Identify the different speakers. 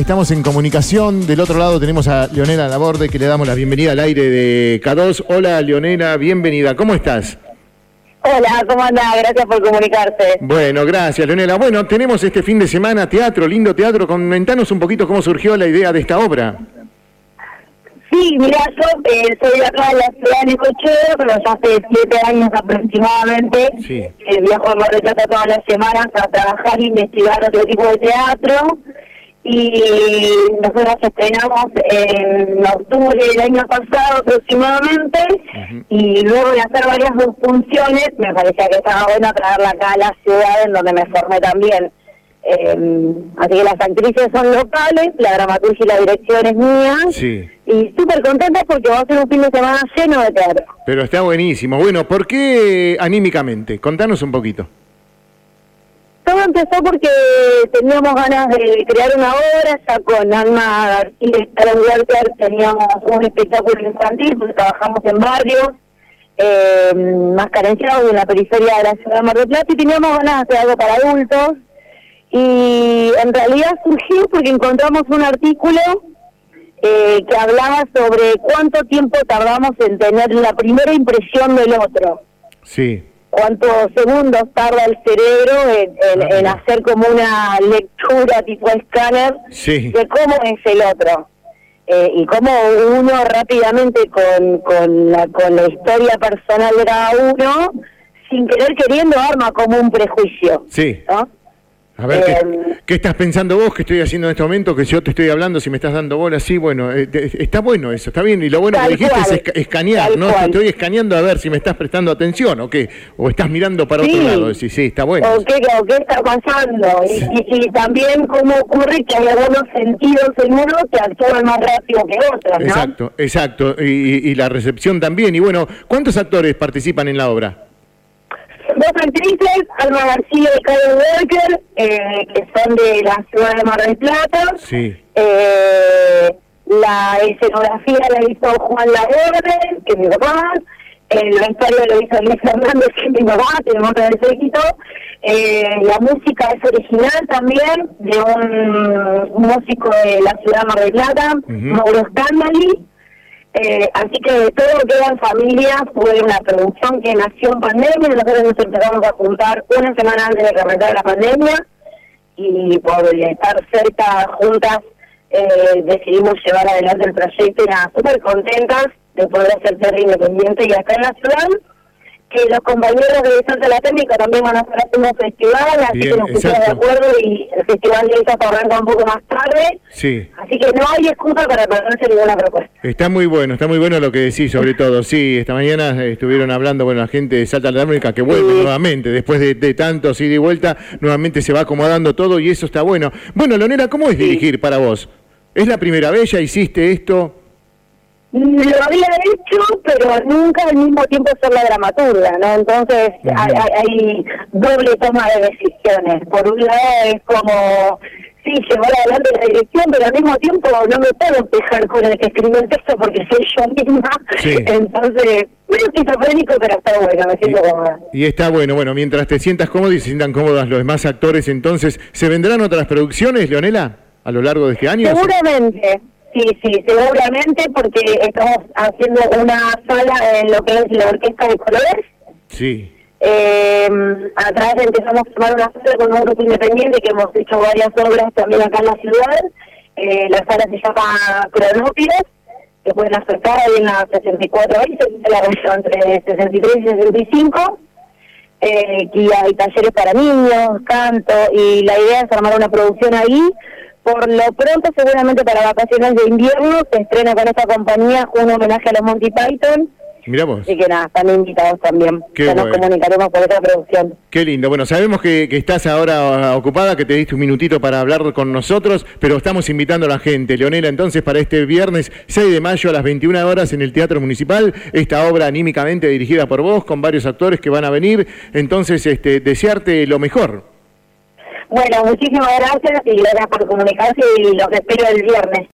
Speaker 1: estamos en comunicación. Del otro lado tenemos a Leonela Laborde, que le damos la bienvenida al aire de K2. Hola, Leonela, bienvenida. ¿Cómo estás?
Speaker 2: Hola, ¿cómo andás? Gracias por comunicarse.
Speaker 1: Bueno, gracias, Leonela. Bueno, tenemos este fin de semana teatro, lindo teatro. Comentanos un poquito cómo surgió la idea de esta obra.
Speaker 2: Sí, mira, yo eh, soy de acá de la ciudad de Necochea, pero ya hace siete años aproximadamente.
Speaker 1: Sí.
Speaker 2: Eh, viajo a Mar del Plata todas las semanas a trabajar e investigar otro tipo de teatro. Y nosotros estrenamos en octubre del año pasado aproximadamente. Y luego de hacer varias funciones, me parecía que estaba bueno traerla acá a la ciudad en donde me formé también. Eh, así que las actrices son locales, la dramaturgia y la dirección es mía.
Speaker 1: Sí.
Speaker 2: Y súper contenta porque va a ser un fin de semana lleno de teatro.
Speaker 1: Pero está buenísimo. Bueno, ¿por qué anímicamente? Contanos un poquito.
Speaker 2: Empezó porque teníamos ganas de crear una obra, ya con Alma García y teníamos un espectáculo infantil, porque trabajamos en barrios eh, más carenciados en la periferia de la ciudad de Mar del Plata y teníamos ganas de hacer algo para adultos. Y en realidad surgió porque encontramos un artículo eh, que hablaba sobre cuánto tiempo tardamos en tener la primera impresión del otro.
Speaker 1: Sí.
Speaker 2: Cuántos segundos tarda el cerebro en, en- en hacer como una lectura tipo escáner
Speaker 1: Sí.
Speaker 2: de cómo es el otro. Eh, y cómo uno rápidamente con, con, la, con la historia personal de cada uno, sin querer queriendo, arma como un prejuicio.
Speaker 1: Sí.
Speaker 2: ¿no?
Speaker 1: A ver, ¿qué,
Speaker 2: Eh,
Speaker 1: qué estás pensando vos? ¿Qué estoy haciendo en este momento? Que yo te estoy hablando, si me estás dando bola, sí, bueno, eh, está bueno eso, está bien. Y lo bueno que dijiste
Speaker 2: cual,
Speaker 1: es esca- escanear, ¿no? Te estoy escaneando a ver si me estás prestando atención o qué. O estás mirando para
Speaker 2: Sí.
Speaker 1: otro lado. Sí, sí, está bueno.
Speaker 2: o qué, o qué está pasando y, y- y también cómo ocurre que hay algunos sentidos en uno que actúan más rápido que otros, ¿no?
Speaker 1: Exacto, exacto. Y la recepción también. Y bueno, ¿cuántos actores participan en la obra?
Speaker 2: Dos actrices, Alma García y Karen Walker, eh, que son de la ciudad de Mar del Plata.
Speaker 1: Sí.
Speaker 2: Eh, la escenografía la hizo Juan Laborde, que es mi papá. Eh, la historia lo hizo Luis Fernández, que es mi mamá, tenemos todo el séquito. Eh, la música es original también, de un, músico de la ciudad de Mar del Plata,
Speaker 1: Ujú.
Speaker 2: Mauro Scandali. Eh, así que todo lo que era en familia fue una producción que nació en pandemia. Nosotros nos empezamos a juntar una semana antes de que arrancara la pandemia y por estar cerca juntas eh, decidimos llevar adelante el proyecto y nada, súper contentas de poder hacer teatro independiente y acá en la ciudad. Que los compañeros de Salta la Técnica también van a estar haciendo un festival, así
Speaker 1: Bien,
Speaker 2: que nos pusimos de acuerdo y el festival de Isas arranca un poco más tarde.
Speaker 1: Sí.
Speaker 2: Así que no hay excusa para perderse ninguna propuesta.
Speaker 1: Está muy bueno, está muy bueno lo que decís, sobre todo. Sí, esta mañana estuvieron hablando, bueno, la gente de Salta la América que vuelve
Speaker 2: Sí.
Speaker 1: nuevamente, después de, de tantos ida y vuelta, nuevamente se va acomodando todo y eso está bueno. Bueno, Leonela, ¿cómo es dirigir para vos? ¿Es la primera vez? ¿Ya hiciste esto?
Speaker 2: Lo había hecho, pero nunca al mismo tiempo ser la dramaturga, ¿no? Entonces hay, hay- hay doble toma de decisiones. Por un lado es como, sí, llevar adelante la dirección, pero al mismo tiempo no me puedo quejar con el que escribió el texto porque soy yo misma.
Speaker 1: Sí.
Speaker 2: Entonces, medio esquizofrénico, pero está bueno, me siento cómoda.
Speaker 1: Y está bueno, bueno, mientras te sientas cómodo y se sientan cómodas los demás actores, entonces, ¿se vendrán otras producciones, Leonela, a lo largo de este año?
Speaker 2: Seguramente, sí, sí, seguramente, porque estamos haciendo una sala en lo que es la Orquesta de Colores.
Speaker 1: Sí,
Speaker 2: Eh, atrás empezamos a tomar una sala con un grupo independiente que hemos hecho varias obras también acá en la ciudad. Eh, la sala se llama Cronópides, que pueden acercar ahí en la 64 ahí, se la entre 63 y 65. Eh, que hay talleres para niños, canto, y la idea es armar una producción ahí. Por lo pronto, seguramente para vacaciones de invierno, se estrena con esta compañía un homenaje a los Monty Python.
Speaker 1: mira vos.
Speaker 2: Así que nada, están invitados también.
Speaker 1: Qué
Speaker 2: ya nos comunicaremos por esta producción.
Speaker 1: Qué lindo. Bueno, sabemos que, que estás ahora ocupada, que te diste un minutito para hablar con nosotros, pero estamos invitando a la gente. Leonela, entonces, para este viernes 6 de mayo a las 21 horas en el Teatro Municipal, esta obra anímicamente dirigida por vos, con varios actores que van a venir. Entonces, este, desearte lo mejor.
Speaker 2: Bueno, muchísimas gracias y gracias por comunicarse y los espero el viernes.